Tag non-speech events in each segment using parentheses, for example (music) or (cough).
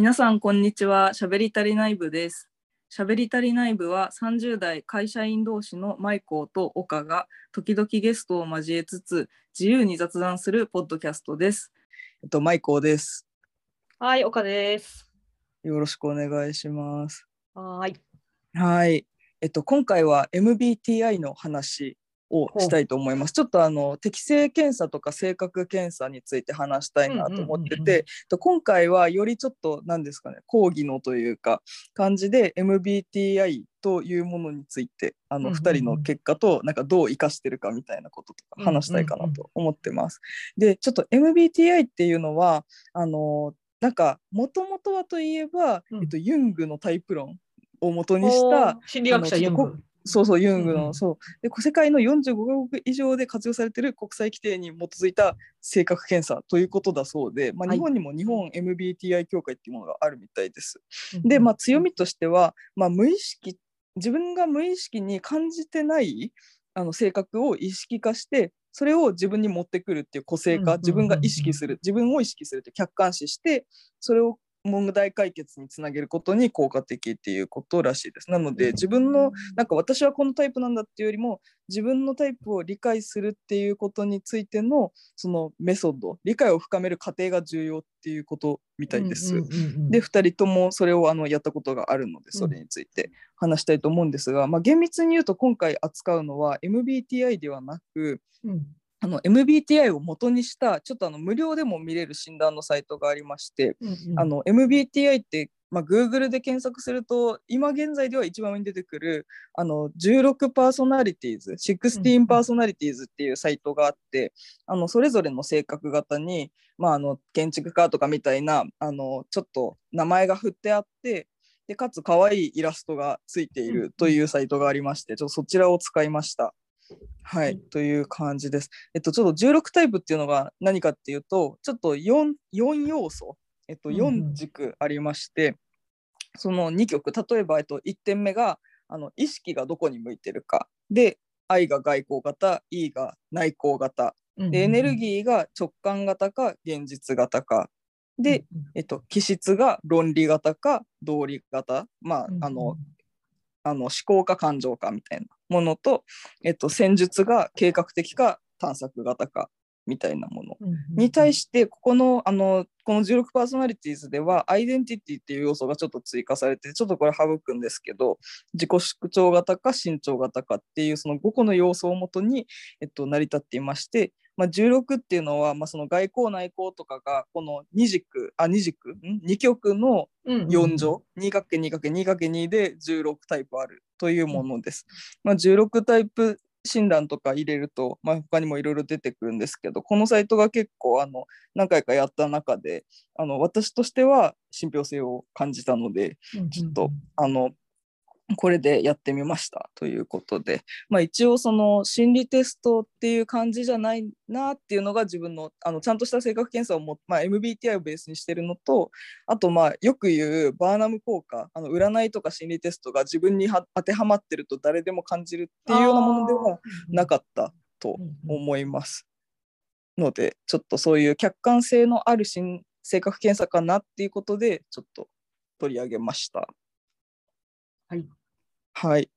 皆さん、こんにちは。しゃべり足りない部です。しゃべり足りない部は30代会社員同士のマイコーと岡が時々ゲストを交えつつ自由に雑談するポッドキャストです。えっと、マイコーです。はい、岡です。よろしくお願いします。はーい。はい。えっと、今回は MBTI の話をしたいと思います。ちょっとあの適性検査とか性格検査について話したいなと思ってうんうんうんうんて、と今回はよりちょっと何ですかね、講義のというか感じで MBTI というものについてあのうんうんうん2人の結果となんかどう生かしてるかみたいなこととか話したいかなと思ってます。で、ちょっと MBTI っていうのはあのなんかもともとはといえば、うんえっと、ユングのタイプ論を元にした心理学者ユング。そうそう、ユングの、うんうんそう。で、世界の45カ国以上で活用されている国際規定に基づいた性格検査ということだそうで、まあ、はい日本にも日本 MBTI 協会っていうものがあるみたいです。で、まあ、強みとしては、まあ、無意識、自分が無意識に感じてないあの性格を意識化して、それを自分に持ってくるっていう個性化、自分が意識する、自分を意識するって客観視して、それを問題解決につなげることに効果的っていうことらしいです。なので、自分のなんか私はこのタイプなんだっていうよりも自分のタイプを理解するっていうことについてのそのメソッド理解を深める過程が重要っていうことみたいです。で2人ともそれをあのやったことがあるのでそれについて話したいと思うんですが、まあ、厳密に言うと今回扱うのは MBTI ではなくうんあの MBTI を元にしたちょっとあの無料でも見れる診断のサイトがありまして、うんうんあの MBTI って、まあ、Google で検索すると今現在では一番上に出てくるあの16パーソナリティーズ16パーソナリティーズっていうサイトがあってあのそれぞれの性格型に、まあ、あの建築家とかみたいなあのちょっと名前が振ってあってでかつ可愛いイラストがついているというサイトがありましてちょっとそちらを使いました。はい、うん。という感じです。えっと、ちょっと16タイプっていうのが何かっていうと、ちょっと 4, 4要素、えっと、うんうん。4軸ありまして、その2曲、例えば、えっと、1点目があの意識がどこに向いてるか、で、愛が外交型、E が内向型、でエネルギーが直感型か現実型か、で、、えっと、気質が論理型か道理型、まあ、あの、あの思考か感情かみたいなものと、えっと、戦術が計画的か探索型かみたいなもの。に対ししてここのあのこの16パーソナリティーズではアイデンティティっていう要素がちょっと追加されてちょっとこれ省くんですけど自己縮長型か身長型かっていうその5個の要素をもとに、えっと、成り立っていまして、まあ、16っていうのは、まあ、その外交内交とかがこの2軸あ2軸？ん？2極の4乗 2×2×2×2 で16タイプあるというものです。まあ、16タイプ診断とか入れると、まあ、他にもいろいろ出てくるんですけどこのサイトが結構あの何回かやった中であの私としては信憑性を感じたのでちょっとあの (laughs) これでやってみましたということで、まあ、一応その心理テストっていう感じじゃないなっていうのが自分のあのちゃんとした性格検査をも、まあ、MBTI をベースにしてるのとあとまあよく言うバーナム効果あの占いとか心理テストが自分には当てはまってると誰でも感じるっていうようなものではなかったと思います。のでちょっとそういう客観性のある心性格検査かなっていうことでちょっと取り上げました。はい。はい。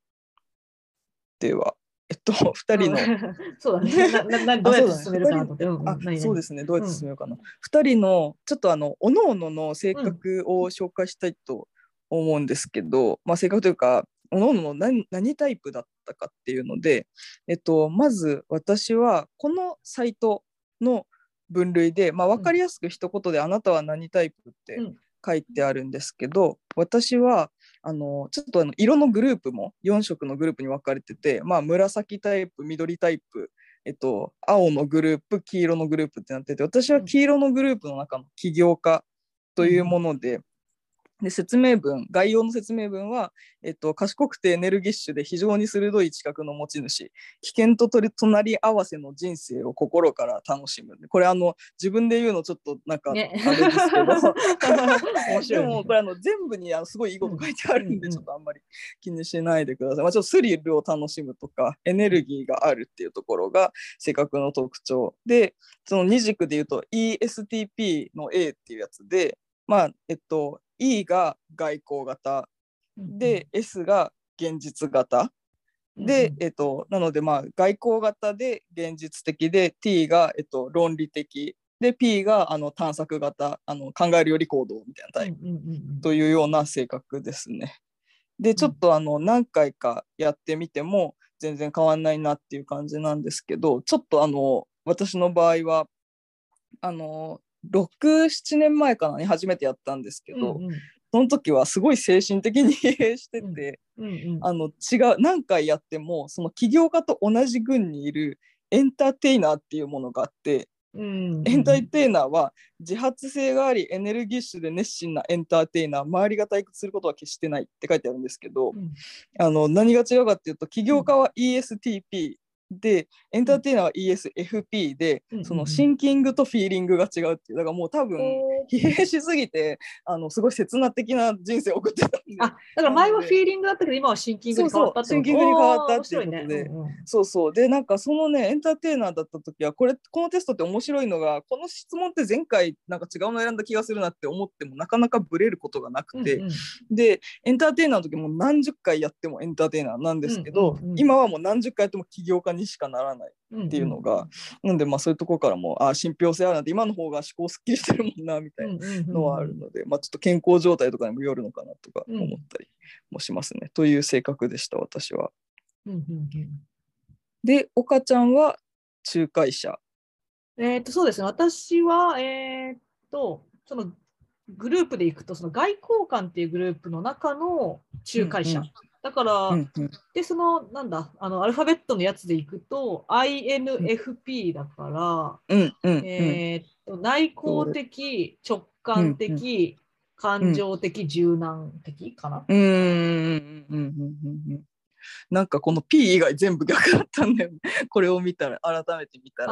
では、えっと、(laughs) 2人の、(laughs) そうだね。なななどうやって進めるかなと。思って。あそうですね、どうやって進めようかな。2人の、ちょっとあの、おのおのの性格を紹介したいと思うんですけど、まあ、性格というか、おのおのの何何タイプだったかっていうので、えっと、まず私は、このサイトの分類で、まあ、分かりやすく一言で、あなたは何タイプってうん。書いてあるんですけど、私はあのちょっとあの色のグループも4色のグループに分かれてて、まあ、紫タイプ緑タイプ、えっと、青のグループ黄色のグループってなってて私は黄色のグループの中の起業家というもので,、で説明文概要の説明文は、えっと、賢くてエネルギッシュで非常に鋭い知覚の持ち主。危険と取り隣り合わせの人生を心から楽しむ。これあの自分で言うのちょっとなんかあれねですけど、(laughs) ね。でもこれあの全部にあのすごいいいこと書いてあるんで、うん。ちょっとあんまり気にしないでください。まあ、ちょっとスリルを楽しむとかエネルギーがあるっていうところが性格の特徴。でその二軸で言うと ESTP の A っていうやつでまあえっと E が外交型。で、S が現実型。で、えっと、なのでまあ外交型で現実的で T が、えっと、論理的。で P があの探索型。あの考えるより行動みたいなタイプ。というような性格ですね。でちょっとあの何回かやってみても全然変わんないなっていう感じなんですけどちょっとあの私の場合はあの67年前かなに初めてやったんですけど、うんうん。その時はすごい精神的に疲 (laughs) 弊してて、うん。うんあの違う何回やってもその起業家と同じ群にいるエンターテイナーっていうものがあって、うんエンターテイナーは自発性がありエネルギッシュで熱心なエンターテイナー周りが退屈することは決してないって書いてあるんですけど、うん。あの何が違うかっていうと起業家は ESTP でエンターテイナーは ESFP で、うん。そのシンキングとフィーリングが違うっていう。だからもう多分疲弊しすぎてあのすごい刹那的な人生を送ってたんで。あだから前はフィーリングだったけど今はシンキングに変わったってこと？そうそうシンキングに変わったっていうことで。ね。うんうん。そうそう。でなんかそのねエンターテイナーだった時はこれこのテストって面白いのがこの質問って前回なんか違うの選んだ気がするなって思ってもなかなかブレることがなくて、うんうん。でエンターテイナーの時も何十回やってもエンターテイナーなんですけど、うんうんうん今はもう何十回やっても起業家にしかならないうんっていうのが、なんでまあそういうところからもあ信憑性あるなって今の方が思考すっきりしてるもんなみたいなのはあるので、まあ、ちょっと健康状態とかにもよるのかなとか思ったりもしますね、という性格でした私は。うんうんうん。で岡ちゃんは仲介者。えー、とそうですね、私は、えー、とそのグループで行くと、その外交官っていうグループの中の仲介者。うんうんだから、うんうん。で、その、なんだ、あのアルファベットのやつで行くと、INFP だから、うんうんうん。えー、と内向的、直感的、感情的、柔軟的かな。うんうんうんうんうんうんなんかこの P 以外全部逆だったんだよね。(laughs) これを見たら改めて見たら。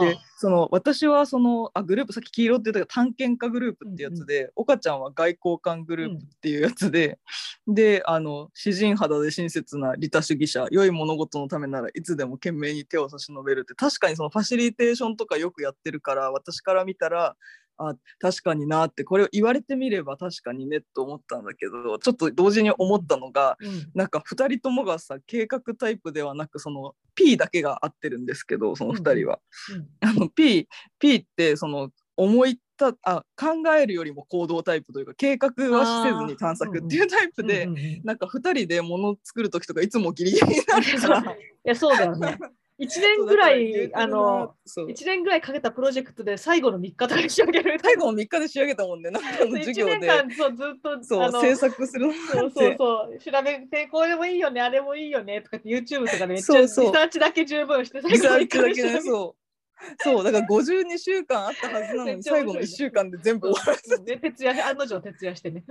でその私はそのあグループさっき黄色って言ったけど探検家グループってやつで、岡ちゃんは外交官グループっていうやつで、であの詩人肌で親切な利他主義者良い物事のためならいつでも懸命に手を差し伸べるって確かにそのファシリテーションとかよくやってるから私から見たらあ確かになってこれを言われてみれば確かにねと思ったんだけどちょっと同時に思ったのが、うんなんか2人ともがさ計画タイプではなくその P だけが合ってるんですけどその2人は。うんあの P, P ってその思いたあ考えるよりも行動タイプというか計画はせずに探索っていうタイプで、うんなんか2人で物作る時とかいつもギリギリになるから。(laughs) や、そうだよね。1年ぐらい、あの、そう。1年ぐらいかけたプロジェクトで最後の3日とかに仕上げる。最後の3日で仕上げたもんねなんかの授業1年で間そうずっとそう制作するのそうそうそう。調べてこれもいいよねあれもいいよねとかって YouTube とかでめっちゃリサーチだけ十分して最後の一回ねそう (laughs) そうだから52週間あったはずなのに最後の1週間で全部終わらせて。で徹夜案の定徹夜してね。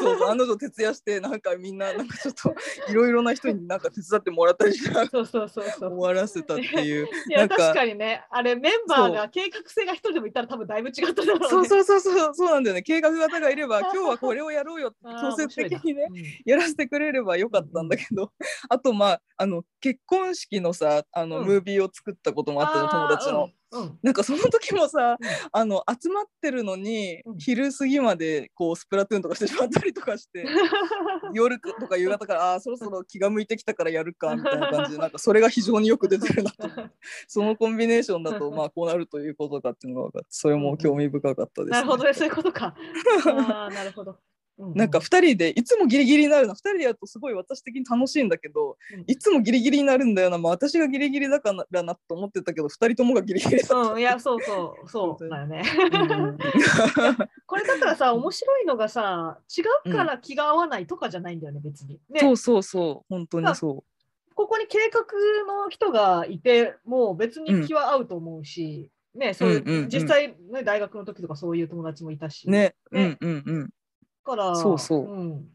そう案の定徹夜してなんかみんななんかちょっといろいろな人になんか手伝ってもらったりしながらそうそうそうそう。終わらせたっていう。いや確かにね。あれメンバーが計画性が一人でもいたら多分だいぶ違っただろうね。そうそうそうそうそうなんだよね。計画型がいれば (laughs) 今日はこれをやろうよって強制的にね面白いやらせてくれればよかったんだけど、あとまああの結婚式のさあの、うん。ムービーを作ったこともあったじゃん。友達の。うん。うんなんかその時もさ、うん。あの集まってるのに、うん。昼過ぎまでこうスプラトゥーンとかしてしまったりとかして (laughs) 夜とか夕方からあーそろそろ気が向いてきたからやるかみたいな感じでなんか (laughs) それが非常によく出てるなと。(laughs) そのコンビネーションだとまあこうなるということかっていうのが分かってそれも興味深かったです、ね。なるほどねそういうことか。なるほど、なんか2人でいつもギリギリになるの2人でやるとすごい私的に楽しいんだけどうん。いつもギリギリになるんだよな、まあ、私がギリギリだからなと思ってたけど2人ともがギリギリだった。うん、いや、そうそう、(laughs) そうだよね。うん (laughs) これだからさ、面白いのがさ、違うから気が合わないとかじゃないんだよね、別に。ね、そうそうそう。本当にそここに計画の人がいて、もう別に気は合うと思うし、ね、そういう、うんうんうん。実際、ね、大学の時とかそういう友達もいたし。うね。ね。うんうんうん。だから、そうそう。うん。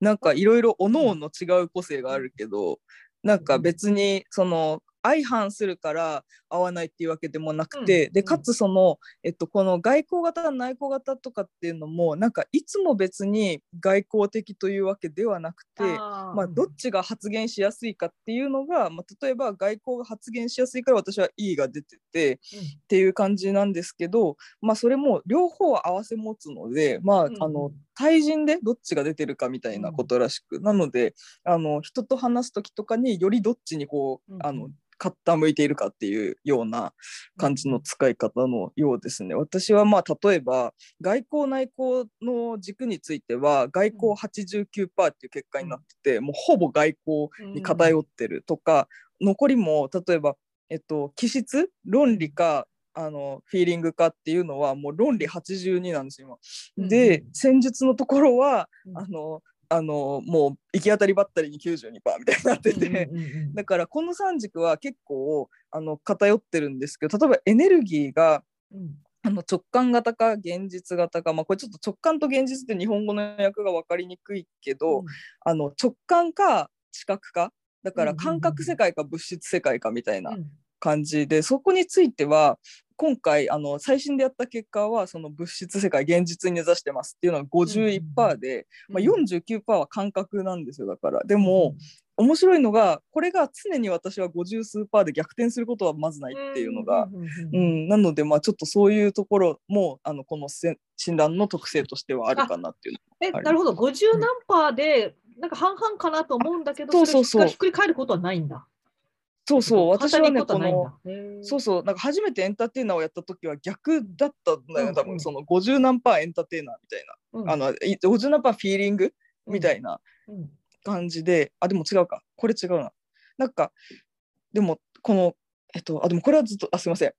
なんかいろいろおのおの違う個性があるけどなんか別にその相反するから合わないっていうわけでもなくて、うんでかつその、えっと、この外交型内交型とかっていうのもなんかいつも別に外交的というわけではなくて。まあ、どっちが発言しやすいかっていうのが、まあ、例えば外交が発言しやすいから私は E が出ててっていう感じなんですけど、まあ、それも両方合わせ持つので、まあうんあの対人でどっちが出てるかみたいなことらしく、なのであの人と話す時とかによりどっちにこう、うん。あの傾いているかっていうような感じの使い方のようですね。私はまあ例えば外交内交の軸については外交89%っていう結果になってて、もうほぼ外交に偏ってるとか、残りも例えば、えっと、気質論理かあのフィーリングかっていうのはもう論理82なんですよ今。で、うん。戦術のところはうん。あのあのもう行き当たりばったりに92%みたいになってて。だからこの3軸は結構あの偏ってるんですけど例えばエネルギーがうん。あの直感型か現実型か、まあ、これちょっと直感と現実って日本語の訳が分かりにくいけど、うん。あの直感か知覚かだから感覚世界か物質世界かみたいなうん。感じで、そこについては今回あの最新でやった結果はその物質世界現実に根ざしてますっていうのが51%で、まあ、49%は感覚なんですよ。だからでも、面白いのがこれが常に私は50数パーで逆転することはまずないっていうのが、うんうんうんううん。ん、なのでまあちょっとそういうところもあのこのせ診断の特性としてはあるかなっていうえ、はいなるほど、50何パーで、なんか半々かなと思うんだけど、そうそうそう。れがひっくり返ることはないんだ。そうそう私はねこのそうそうなんか初めてエンターテイナーをやった時は逆だったんだよ、うん多分その50何パーエンターテイナーみたいな、うん。あのい50何パーフィーリングみたいなうん。感じで、あでも違うか。これ違うな。なんかでもこのえっとあでもこれはずっとあすいません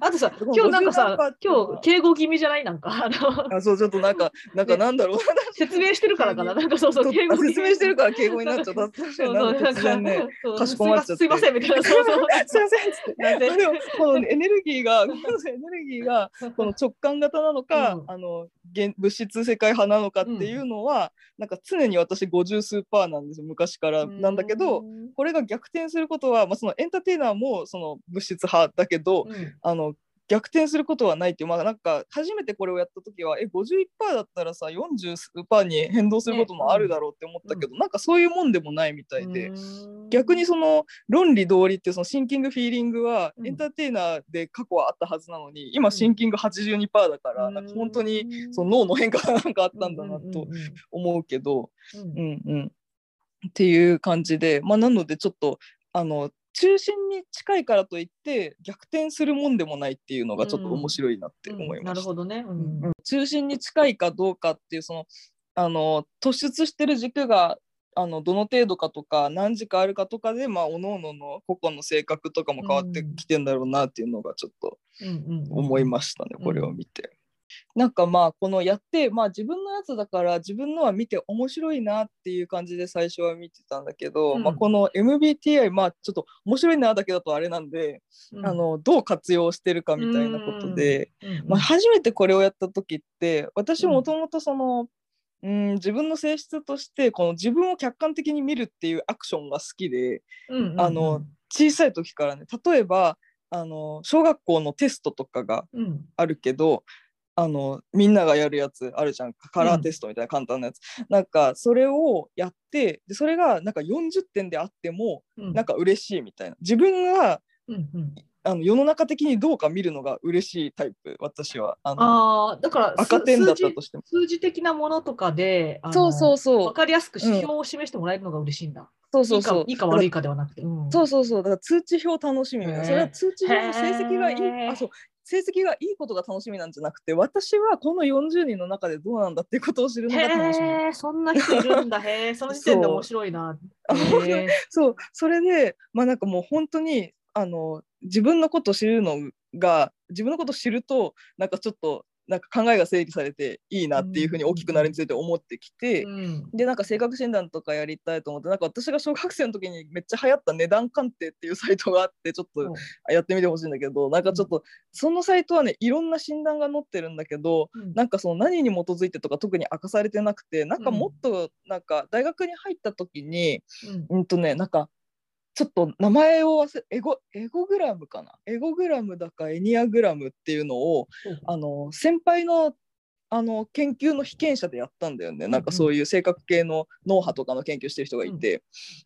あとさ、今日なんか50何パーさ今日敬語気味じゃない？なんか、あそうちょっとなんか (laughs) なんかなんだろう。説明してるからかな、なんかそうそう、敬語あ説明してるから敬語になっちゃった。そうそう、なんかね。かしこまっちゃって。すいません、すいませんみたいな、そうそう。すいませんっつって。で？でもこのエネルギーが、エネルギーがこの直感型なのか、うん。あの現物質世界派なのかっていうのは、なんか常に私50数パーなんですよ昔から。なんだけど、うんこれが逆転することは、まあ、そのエンターテイナーもその物質派だけど、うん。あの逆転することはないっていう、まあ、なんか初めてこれをやった時はえ51%だったらさ40数パーに変動することもあるだろうって思ったけど、なんかそういうもんでもないみたいで。うん。逆にその論理道理っていうそのシンキングフィーリングはうん。エンターテイナーで過去はあったはずなのに、今シンキング82%だから、なんか本当にその脳の変化がなんかあったんだなと思うけど、うん。うんうん。うんうん、っていう感じで、まあ、なのでちょっとあの中心に近いからといって逆転するもんでもないっていうのがちょっと面白いなって思いうんました。なるほどね。うんうん中心に近いかどうかっていうそのあの突出してる軸があのどの程度かとか何時かあるかとかでまあ各々の個々の性格とかも変わってきてんだろうなっていうのがちょっとうんうん思いましたね、これを見て。なんかまあこのやってまあ自分のやつだから自分のは見て面白いなっていう感じで最初は見てたんだけど、うん。まあこの MBTI まあちょっと面白いなだけだとあれなんで、うん。あのどう活用してるかみたいなことで、うん。まあ、初めてこれをやった時って私もともとその、うん、自分の性質としてこの自分を客観的に見るっていうアクションが好きであの小さい時からね。例えばあの小学校のテストとかがうん。あるけどあのみんながやるやつあるじゃん。カラーテストみたいな簡単なやつ、なんかそれをやってでそれがなんか40点であってもうん。なんか嬉しいみたいな。自分がうんうん。あの世の中的にどうか見るのが嬉しいタイプ私は。あのああだから赤点だったとしても。数字的なものとかでそうそうそう。分かりやすく指標を示してもらえるのが嬉しいんだ。そうそうそう。いいかいいか悪いかではなくて。うん。そうそうそう。だから通知表楽しみみたいな。へー。それは通知表の成績がいい。あそう成績がいいことが楽しみなんじゃなくて私はこの40人の中でどうなんだっていうことを知るのが楽しみへえ、そんな人いるんだ。へえ、(laughs) その時点で面白いな。そうそれでまあなんかもう本当にあの自分のことを知るのが自分のことを知るとなんかちょっとなんか考えが整理されていいなっていうふうに大きくなるについて思ってきて、うん。でなんか性格診断とかやりたいと思ってなんか私が小学生の時にめっちゃ流行った値段鑑定っていうサイトがあってちょっとやってみてほしいんだけどなんかちょっとそのサイトはねいろんな診断が載ってるんだけどうん。なんかその何に基づいてとか特に明かされてなくてなんかもっとなんか大学に入った時にうん。うんとねなんかちょっと名前を忘れエゴエゴグラムかな？エゴグラムだかエニアグラムっていうのをあの先輩のあの研究の被験者でやったんだよね、なんかそういう性格系の脳波とかの研究してる人がいて、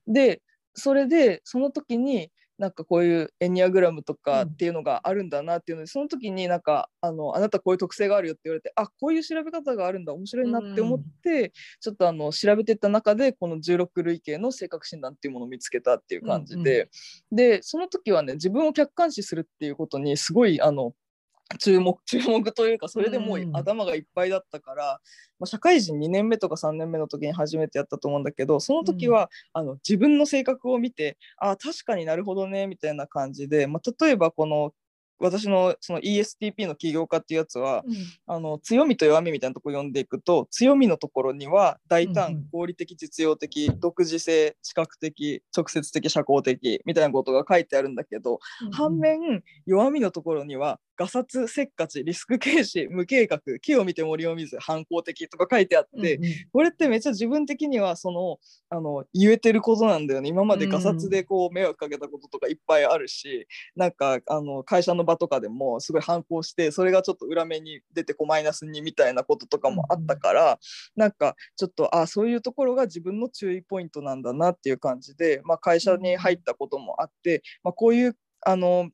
でそれでその時になんかこういうエニアグラムとかっていうのがあるんだなっていうので、その時になんかあのあなたこういう特性があるよって言われてあこういう調べ方があるんだ面白いなって思って、ちょっとあの調べていった中でこの16類型の性格診断っていうものを見つけたっていう感じで、でその時はね自分を客観視するっていうことにすごいあの注目 (laughs) 注目というかそれでもう頭がいっぱいだったから、まあ、社会人2年目とか3年目の時に初めてやったと思うんだけどその時は、あの自分の性格を見てあ確かになるほどねみたいな感じで、まあ、例えばこの私のその ESTP の起業家っていうやつは、うん、あの強みと弱みみたいなとこ読んでいくと強みのところには大胆、うん、合理的実用的独自性視覚的直接的社交的みたいなことが書いてあるんだけど、うん、反面弱みのところにはガサツせっかちリスク軽視無計画木を見て森を見ず反抗的とか書いてあって、うんうん、これってめっちゃ自分的にはそのあの言えてることなんだよね。今までガサツでこう迷惑かけたこととかいっぱいあるし、うん、なんかあの会社の場とかでもすごい反抗してそれがちょっと裏目に出てこうマイナスにみたいなこととかもあったから、うん、なんかちょっとあそういうところが自分の注意ポイントなんだなっていう感じで、まあ、会社に入ったこともあって、まあ、こういうあの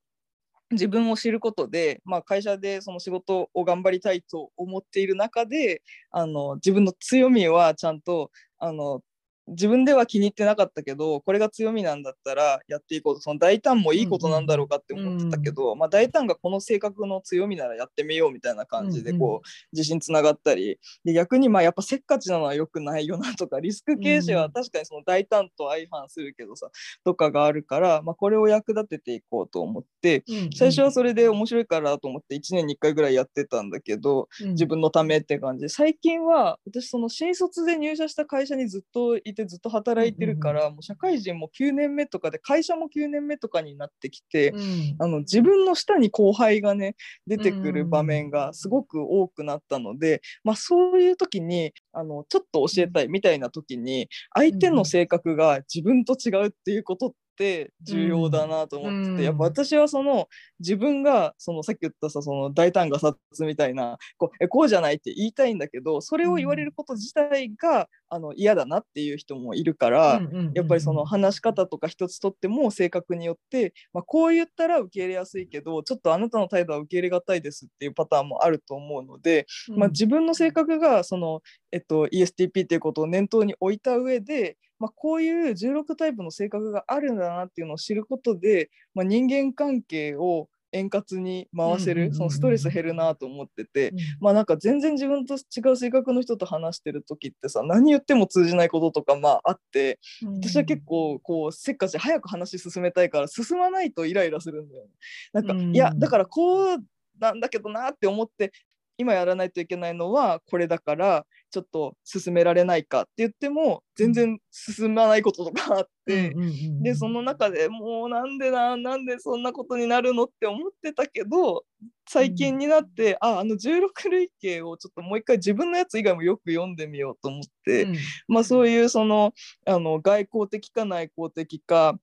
自分を知ることで、まあ、会社でその仕事を頑張りたいと思っている中であの自分の強みはちゃんとあの自分では気に入ってなかったけどこれが強みなんだったらやっていこうと。その大胆もいいことなんだろうかって思ってたけど、うんうん、まあ、大胆がこの性格の強みならやってみようみたいな感じでこう、自信つながったり。で逆にまあやっぱせっかちなのは良くないよなとかリスク形式は確かにその大胆と相反するけどさ、とかがあるから、まあ、これを役立てていこうと思って、最初はそれで面白いからと思って1年に1回ぐらいやってたんだけど、自分のためって感じ。で最近は私その新卒で入社した会社にずっといてずっと働いててるから、もう社会人も9年目とかで会社も9年目とかになってきて、うん、あの自分の下に後輩がね出てくる場面がすごく多くなったので、まあ、そういう時にあのちょっと教えたいみたいな時に相手の性格が自分と違うっていうことってって重要だなと思ってて、うん、やっぱ私はその自分がそのさっき言ったさその大胆が殺みたいなこうえこうじゃないって言いたいんだけどそれを言われること自体が、あの嫌だなっていう人もいるから、やっぱりその話し方とか一つとっても性格によって、まあ、こう言ったら受け入れやすいけどちょっとあなたの態度は受け入れがたいですっていうパターンもあると思うので、まあ、自分の性格がその、えっと、ESTP っていうことを念頭に置いた上でまあ、こういう16タイプの性格があるんだなっていうのを知ることで、まあ、人間関係を円滑に回せる、そのストレス減るなと思ってて、うん、まあなんか全然自分と違う性格の人と話してる時ってさ何言っても通じないこととかまああって、私は結構こうせっかち早く話進めたいから進まないとイライラするんだよね。なんか、うん、いやだからこうなんだけどなって思って今やらないといけないのはこれだからちょっと進められないかって言っても全然進まないこととかあって、でその中でもうなんでななんでそんなことになるのって思ってたけど最近になって、うん、ああの16類型をちょっともう一回自分のやつ以外もよく読んでみようと思って、うん、まあそういうそのあの外交的か内向的か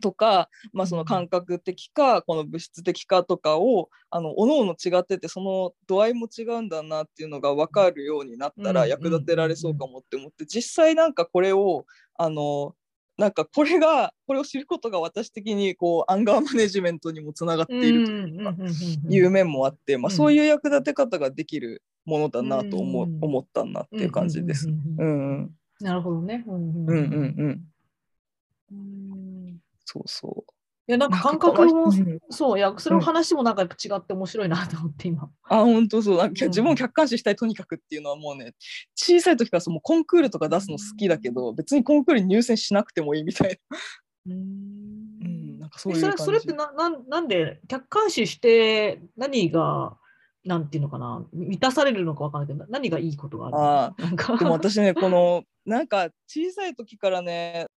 とか、まあ、その感覚的かこの物質的かとかをあの各々違っててその度合いも違うんだなっていうのが分かるようになったら役立てられそうかもって思って実際なんかこれをあのなんかこれがこれを知ることが私的にこうアンガーマネジメントにもつながっているという面もあって、まあ、そういう役立て方ができるものだなと思,、思ったなっていう感じです。なるほどね。うんうんうんそうそう。いや、なんか感覚も、そう、いや、それの話もなんか違って面白いなと思って今。あ、本当そう。なんか自分を客観視したい、とにかくっていうのはもうね、小さい時からそのコンクールとか出すの好きだけど、別にコンクールに入選しなくてもいいみたいな。うん、なんかそういうそれそれってなななんで客観視して何がなんていうのかな満たされるのか分からないけど何がいいことがあるあでも私ねこのなんか小さい時からね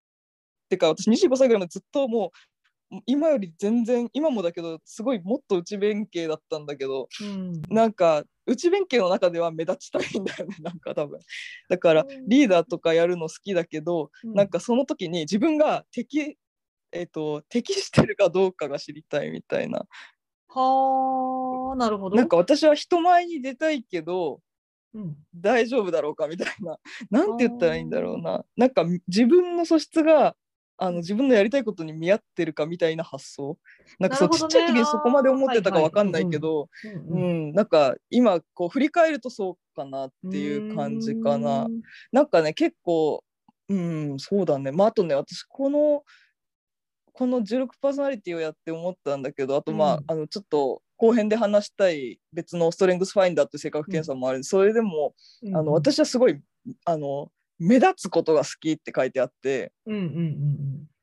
てか私25歳ぐらいまでずっともう今より全然今もだけどすごいもっと内弁慶だったんだけど、うん、なんか内弁慶の中では目立ちたいんだよね (laughs) なんか多分だからリーダーとかやるの好きだけど、うん、なんかその時に自分が敵えっと、適してるかどうかが知りたいみたいな。はあ、なるほど。なんか私は人前に出たいけどうん、大丈夫だろうかみたいな。なんて言ったらいいんだろうな。なんか自分の素質があの自分のやりたいことに見合ってるかみたいな発想。なんかそう、ね。ちっちゃい時にそこまで思ってたかわかんないけど、うんううん。ん、なんか今こう振り返るとそうかなっていう感じかな。うん。なんかね結構うんそうだね。まああとね私このこの16パーソナリティをやって思ったんだけどあとまあ,、うん。あのちょっと後編で話したい別のストレングスファインダーっていう性格検査もあるんで、それでもうん。あの私はすごいあの目立つことが好きって書いてあってうんうん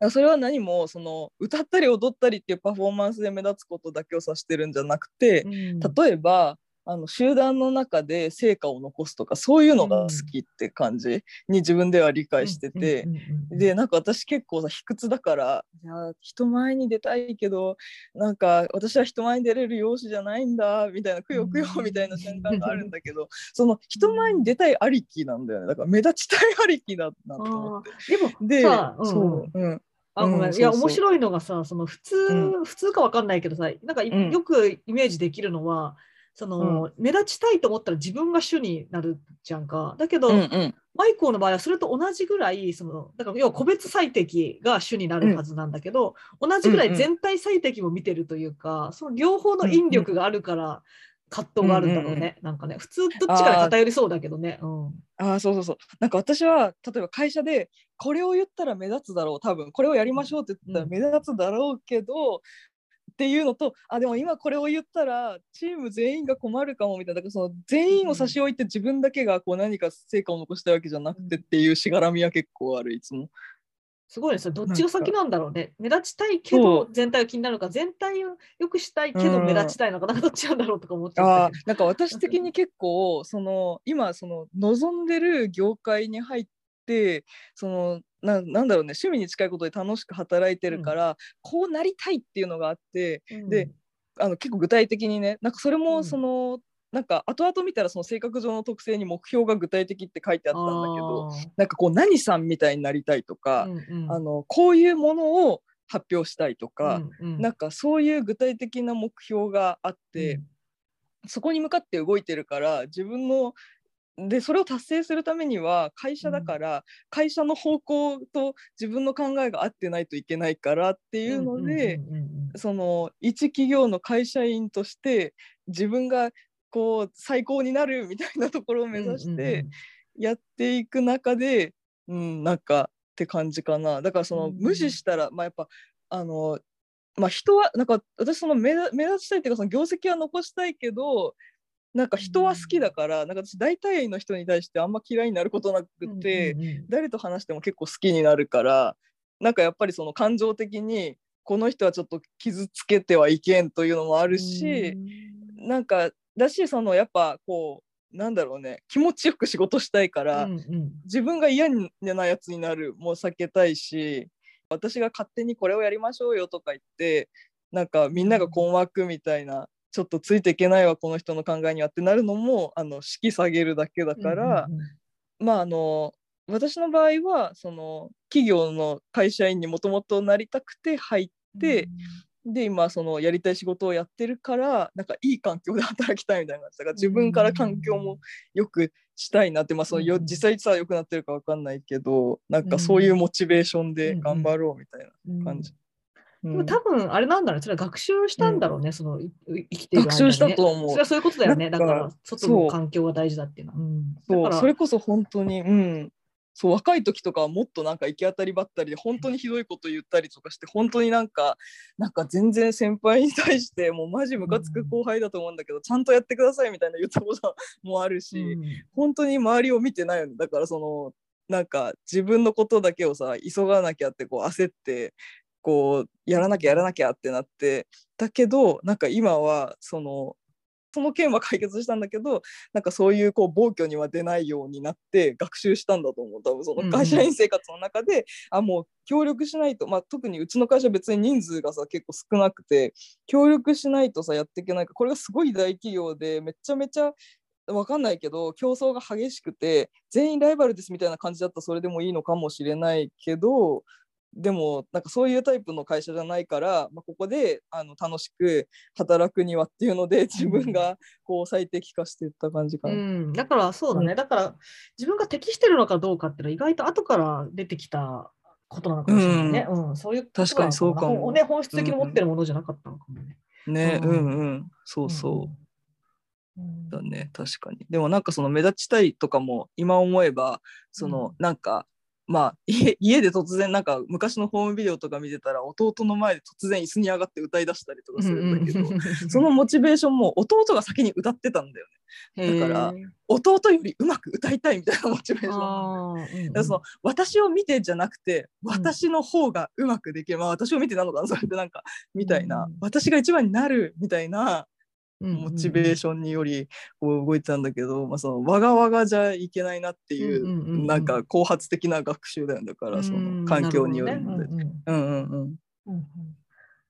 うんそれは何もその歌ったり踊ったりっていうパフォーマンスで目立つことだけを指してるんじゃなくて、うんうん。例えばあの集団の中で成果を残すとかそういうのが好きって感じに自分では理解してて、でなんか私結構さ卑屈だからいや人前に出たいけどなんか私は人前に出れる容姿じゃないんだみたいなくよくよみたいな瞬間があるんだけど (laughs) その人前に出たいありきなんだよね。だから目立ちたいありきだなと思って。でもで、さ、うん。うんそう、うん、あごめん、うんいや面白いのがさその普通、う普通かわかんないけどさなんかよくイメージできるのはその、目立ちたいと思ったら自分が主になるじゃんか。だけど、うんうん。マイコーの場合はそれと同じぐらいそのだから要は個別最適が主になるはずなんだけど、同じぐらい全体最適も見てるというか、その両方の引力があるから葛藤があるんだろうね、なんかね普通どっちかに偏りそうだけどね。うん。あーそうそうそう。なんか私は例えば会社でこれを言ったら目立つだろう多分。これをやりましょうって言ったらうん。目立つだろうけど、っていうのとあでも今これを言ったらチーム全員が困るかもみたいなだからその全員を差し置いて自分だけがこう何か成果を残したいわけじゃなくてっていうしがらみは結構あるいつも。すごいですよ。どっちが先なんだろうね。目立ちたいけそどう全体が気になるのか、全体を良くしたいけどうん目立ちたいのか、なんかどっちなんだろうとか思っちゃったけど。なんか私的に結構その今その望んでる業界に入ってそのななんだろうね趣味に近いことで楽しく働いてるから、こうなりたいっていうのがあってうん。であの結構具体的にねなんかそれうん。もその、なんか後々見たらその性格上の特性に目標が具体的って書いてあったんだけどなんかこう何さんみたいになりたいとあか、ーうんうん。あのこういうものを発表したいとか、うんうん。なんかそういう具体的な目標があって、そこに向かって動いてるから自分のでそれを達成するためには会社だから、会社の方向と自分の考えが合ってないといけないからっていうので、その一企業の会社員として自分がこう最高になるみたいなところを目指してやっていく中で、うんなんかって感じかな。だからそのうん。無視したら、まあやっぱあのまあ人はなんか私その目立目立ちたいっていうかその業績は残したいけどなんか人は好きだから、なんか私大体の人に対してあんま嫌いになることなくて、誰と話しても結構好きになるからなんかやっぱりその感情的にこの人はちょっと傷つけてはいけんというのもあるし、なんかだしそのやっぱこうなんだろうね気持ちよく仕事したいから、うんうん。自分が嫌なやつになるも避けたいし私が勝手にこれをやりましょうよとか言ってなんかみんなが困惑みたいな、ちょっとついていけないわこの人の考えにはってなるのもあの式下げるだけだから、うんうんまああの私の場合はその企業の会社員にもともとなりたくて入って、で今そのやりたい仕事をやってるからなんかいい環境で働きたいみたいな感じだから自分から環境もよくしたいなって、まあそのようん実際さ良くなってるか分かんないけどなんかそういうモチベーションでうん頑張ろうみたいうんな感じ。でもうん多分あれなんだろうね、それは学習したんだろうね、そのい生きているね。学習したと思う。それはそういうことだよね、だかから外の環境が大事だっていうのは。うん。そう。だからそれこそ本当にうん。そう若い時とかはもっとなんか行き当たりばったりで本当にひどいこと言ったりとかして本当になんかなんか全然先輩に対してもうマジムカつく後輩だと思うんだけど、ちゃんとやってくださいみたいな言ったこともあるし、うん。本当に周りを見てないよねだからそのなんか自分のことだけをさ急がなきゃってこう焦ってこうやらなきゃやらなきゃってなってだけどなんか今はそのその件は解決したんだけどなんかそういうこう暴挙には出ないようになって学習したんだと思う。多分そうんうん。の会社員生活の中で、あもう協力しないと、まあ、特にうちの会社別に人数がさ結構少なくて協力しないとさやっていけないからこれがすごい大企業でめちゃめちゃわかんないけど競争が激しくて全員ライバルですみたいな感じだったらそれでもいいのかもしれないけどでもなんかそういうタイプの会社じゃないから、まあ、ここであの楽しく働くにはっていうので自分がこう最適化していった感じかな。うん、だからそうだね、うだから自分が適してるのかどうかっていうのは意外と後から出てきたことなのかもしれないね。うん、そういう確かにそうかも。ね、本質的に持ってるものじゃなかったのかもね。ね、ううんんうん。そうそう。うん。だね。確かに。でもなんかその目立ちたいとかも今思えばその、うん。なんかまあ (laughs) 家家で突然なんか昔のホームビデオとか見てたら弟の前で突然椅子に上がって歌い出したりとかするんだけど、(laughs) そのモチベーションも弟が先に歌ってたんだよね。だから弟よりうまく歌いたいみたいなモチベーション。うんその私を見てじゃなくて私の方がうまくできる、まあ私を見てなのかなそれでなんかみたいな、うん。私が一番になるみたいなモチベーションによりこう動いてたんだけど、まあ、そのわがわがじゃいけないなっていう,、うなんか後発的な学習だよだからその環境によるので。なるほどね。うんうんうん。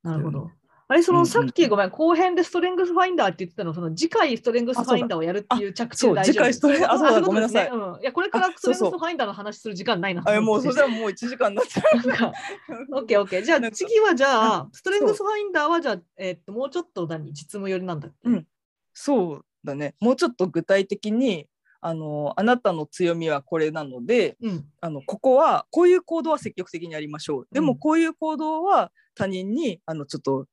なるほど。あれ、そのさっきごめん、後編でストレングスファインダーって言ってたの、その次回ストレングスファインダーをやるっていう着地大丈夫次回ストレンあそうだごめんなさい。いや、これからあストレングスファインダーの話する時間ないな。あもうそしたらもう1時間になっちゃう。オッケーオッケー。じゃあ次はじゃあ、ストレングスファインダーはじゃあ、えっと、もうちょっと何実務寄りなんだっけ？うん。そうだね。もうちょっと具体的にあのあなたの強みはこれなのでうん。あのここはこういう行動は積極的にやりましょう。でもうん。こういう行動は他人にあのちょっと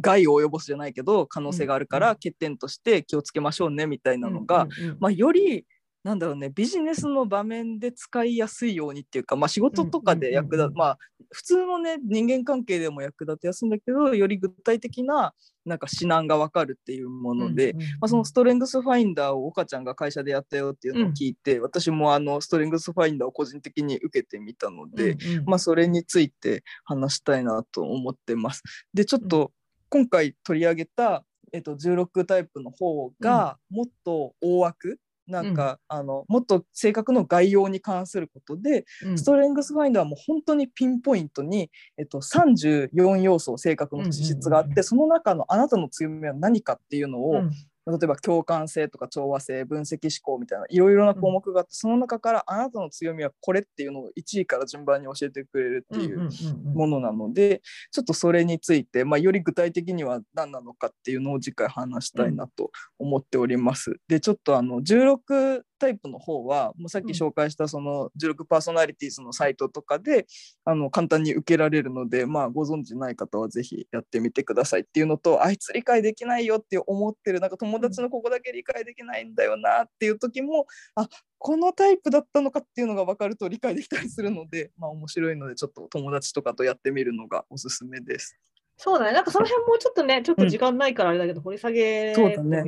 害を及ぼすじゃないけど可能性があるかうんら欠点として気をつけましょうねみたいなのが、うんうんうん。まあ、よりなんだろうねビジネスの場面で使いやすいようにっていうか、まあ、仕事とかで役立うんうんうんうん。まあ普通のね人間関係でも役立てやすいんだけどより具体的ななんか指南が分かるっていうもので、うんうんうん。まあ、そのストレングスファインダーを岡ちゃんが会社でやったよっていうのを聞いて、私もあのストレングスファインダーを個人的に受けてみたので、うんうん。まあ、それについて話したいなと思ってます。でちょっと今回取り上げた、えっと、16タイプの方がもっと大枠、なんか、あのもっと性格の概要に関することで、うん。ストレングスファインダーはもう本当にピンポイントに、えっと、34要素性格の資質があって、うんうん。うんその中のあなたの強みは何かっていうのを、うん例えば共感性とか調和性分析思考みたいないろいろな項目があって、その中からあなたの強みはこれっていうのを1位から順番に教えてくれるっていうものなので、ちょっとそれについて、まあ、より具体的には何なのかっていうのを次回話したいなと思っております。でちょっとあの16タイプの方はもうさっき紹介したその16パーソナリティーズのサイトとかであの簡単に受けられるので、まあ、ご存知ない方はぜひやってみてくださいっていうのとあいつ理解できないよって思ってるなんか友達のここだけ理解できないんだよなっていう時もあこのタイプだったのかっていうのが分かると理解できたりするので、まあ、面白いのでちょっと友達とかとやってみるのがおすすめです。そうだね。なんかその辺もうちょっとね、ちょっと時間ないからあれだけど、掘り下げ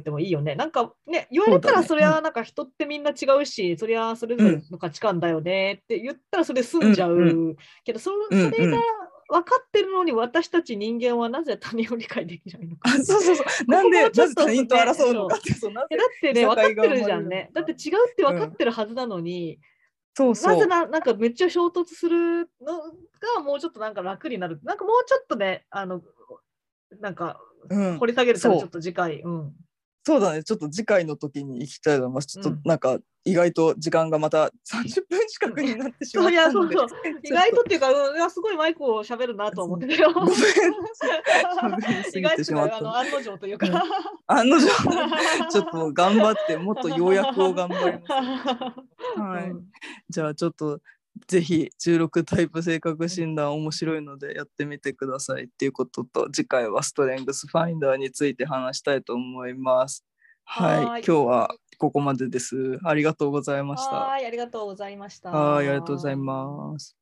てもいいよね。なんかね、言われたらそれはなんか人ってみんな違うし、そりゃそれぞれの価値観だよねって言ったらそれ済んじゃう。うんけどそ、うんそれが分かってるのに私たち人間はなぜ他人を理解できないのか。あそうそうそうなんでもうちょっとなぜ他人と争うのかってだってね、社分かってるじゃんね。だって違うって分かってるはずなのに、そうそうなぜななんかめっちゃ衝突するのがもうちょっとなんか楽になる。なんかもうちょっとね、あの、なんかうん掘り下げるからちょっと次回。うん。そうだね、ちょっと次回の時に行きたいと思います。ちょっとうん。なんか、意外と時間がまた30分近くになってしまったので、(laughs) そうそう。(laughs) 意外とっていうか、うん、すごいマイクを喋るなと思って。たよ。ごめん、意外とあのた。案の定という。か。案の定、ちょっと頑張って、もっと要約を頑張ります。はいう。んじゃあちょっと、ぜひ16タイプ性格診断面白いのでやってみてくださいっていうことと、次回はストレングスファインダーについて話したいと思います。はい、はーい今日はここまでです。ありがとうございました。はい、ありがとうございました。はい、ありがとうございます。